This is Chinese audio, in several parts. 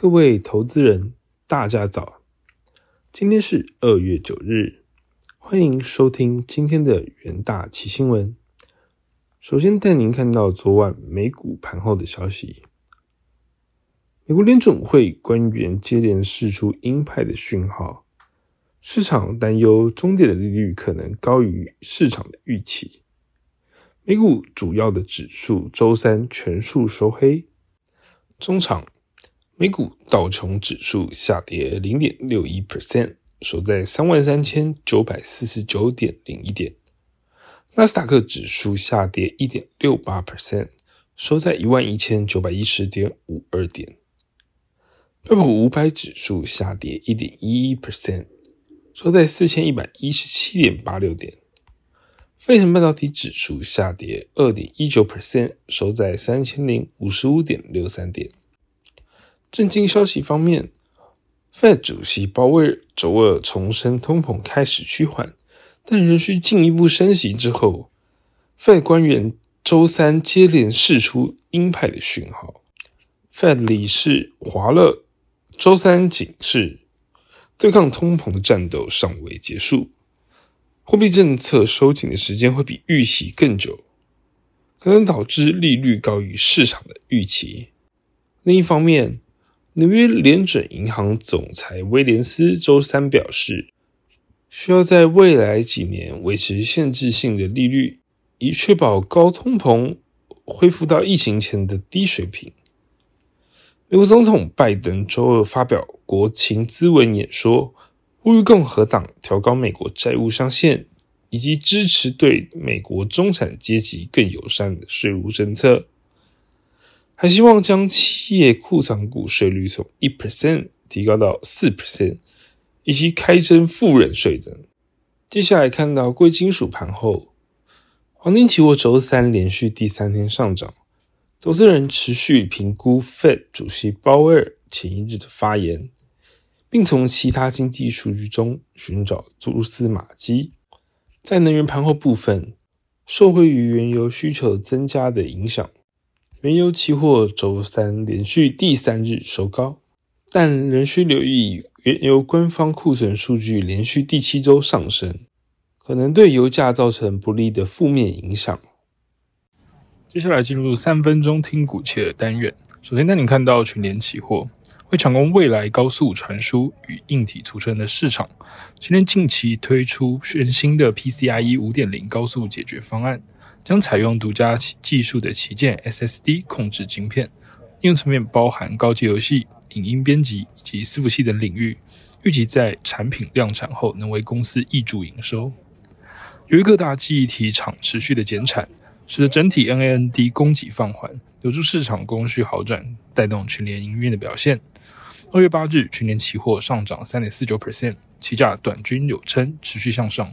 各位投资人，大家早！今天是二月九日，欢迎收听今天的元大奇新闻。首先带您看到昨晚美股盘后的消息。美国联准会官员接连释出鹰派的讯号，市场担忧中点的利率可能高于市场的预期。美股主要的指数周三全数收黑，中场。美股道琼指数下跌零点六一 percent，收在三万三千九百四十九点零一点。纳斯达克指数下跌一点六八 percent，收在一万一千九百一十点五二点。标普五百指数下跌一点一一 percent，收在四千一百一十七点八六点。费城半导体指数下跌二点一九 percent，收在三千零五十五点六三点。震惊消息方面，Fed 主席鲍威尔周二重申通膨开始趋缓，但仍需进一步升息之后，Fed 官员周三接连释出鹰派的讯号。Fed 理事华勒周三警示，对抗通膨的战斗尚未结束，货币政策收紧的时间会比预期更久，可能导致利率高于市场的预期。另一方面，纽约联准银行总裁威廉斯周三表示，需要在未来几年维持限制性的利率，以确保高通膨恢复到疫情前的低水平。美国总统拜登周二发表国情咨文演说，呼吁共和党调高美国债务上限，以及支持对美国中产阶级更友善的税务政策。还希望将企业库存股税率从一 percent 提高到四 percent，以及开征富人税等。接下来看到贵金属盘后，黄金期货周三连续第三天上涨，投资人持续评估 Fed 主席鲍威尔前一日的发言，并从其他经济数据中寻找蛛丝马迹。在能源盘后部分，受惠于原油需求增加的影响。原油期货周三连续第三日收高，但仍需留意原油官方库存数据连续第七周上升，可能对油价造成不利的负面影响。接下来进入三分钟听股期的单元，首先带你看到群联期货会抢攻未来高速传输与硬体储存的市场，今天近期推出全新的 PCIe 五点零高速解决方案。将采用独家技术的旗舰 SSD 控制晶片，应用层面包含高阶游戏、影音编辑以及伺服器等领域。预计在产品量产后，能为公司挹注营收。由于各大记忆体厂持续的减产，使得整体 NAND 供给放缓，有助市场供需好转，带动群联营运的表现。二月八日，群联期货上涨三点四九 percent，期价短均有撑，持续向上。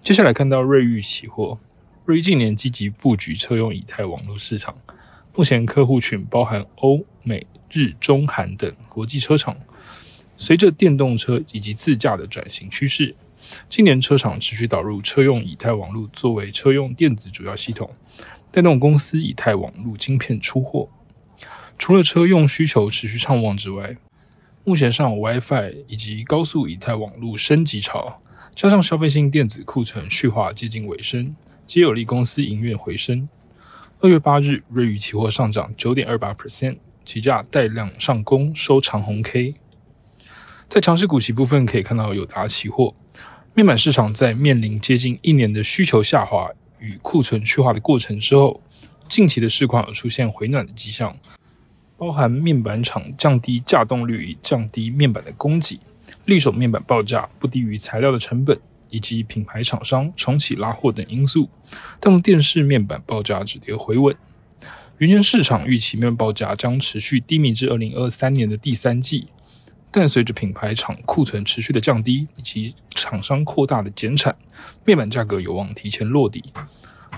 接下来看到瑞昱期货。瑞近年积极布局车用以太网络市场，目前客户群包含欧美日中韩等国际车厂。随着电动车以及自驾的转型趋势，今年车厂持续导入车用以太网络作为车用电子主要系统，带动公司以太网络晶片出货。除了车用需求持续畅旺之外，目前上 WiFi 以及高速以太网络升级潮，加上消费性电子库存去化接近尾声。皆有利公司营运回升。二月八日，瑞宇期货上涨九点二八 percent，期价带量上攻，收长红 K。在强势股息部分，可以看到友达期货面板市场在面临接近一年的需求下滑与库存去化的过程之后，近期的市况有出现回暖的迹象，包含面板厂降低价动率以降低面板的供给，力守面板报价不低于材料的成本。以及品牌厂商重启拉货等因素，带动电视面板报价止跌回稳。原先市场预期面板报价将持续低迷至二零二三年的第三季，但随着品牌厂库存持续的降低，以及厂商扩大的减产，面板价格有望提前落底。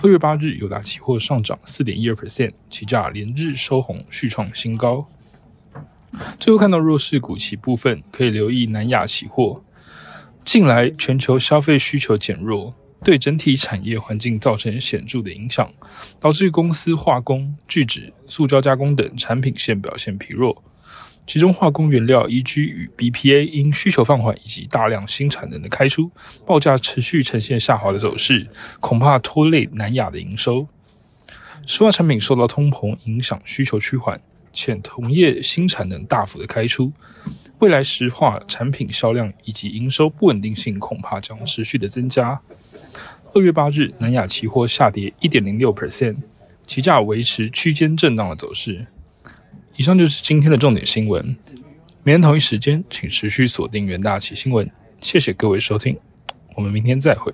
二月八日，友达期货上涨四点一二 percent，期价连日收红，续创新高。最后看到弱势股期部分，可以留意南亚期货。近来全球消费需求减弱，对整体产业环境造成显著的影响，导致公司化工、聚酯、塑胶加工等产品线表现疲弱。其中化工原料 EG 与 BPA 因需求放缓以及大量新产能的开出，报价持续呈现下滑的走势，恐怕拖累南亚的营收。石化产品受到通膨影响，需求趋缓，且同业新产能大幅的开出，未来石化产品销量以及营收不稳定性恐怕将持续的增加。二月八日，南亚期货下跌一点零六 percent，期价维持区间震荡的走势。以上就是今天的重点新闻。明天同一时间，请持续锁定元大旗新闻。谢谢各位收听，我们明天再会。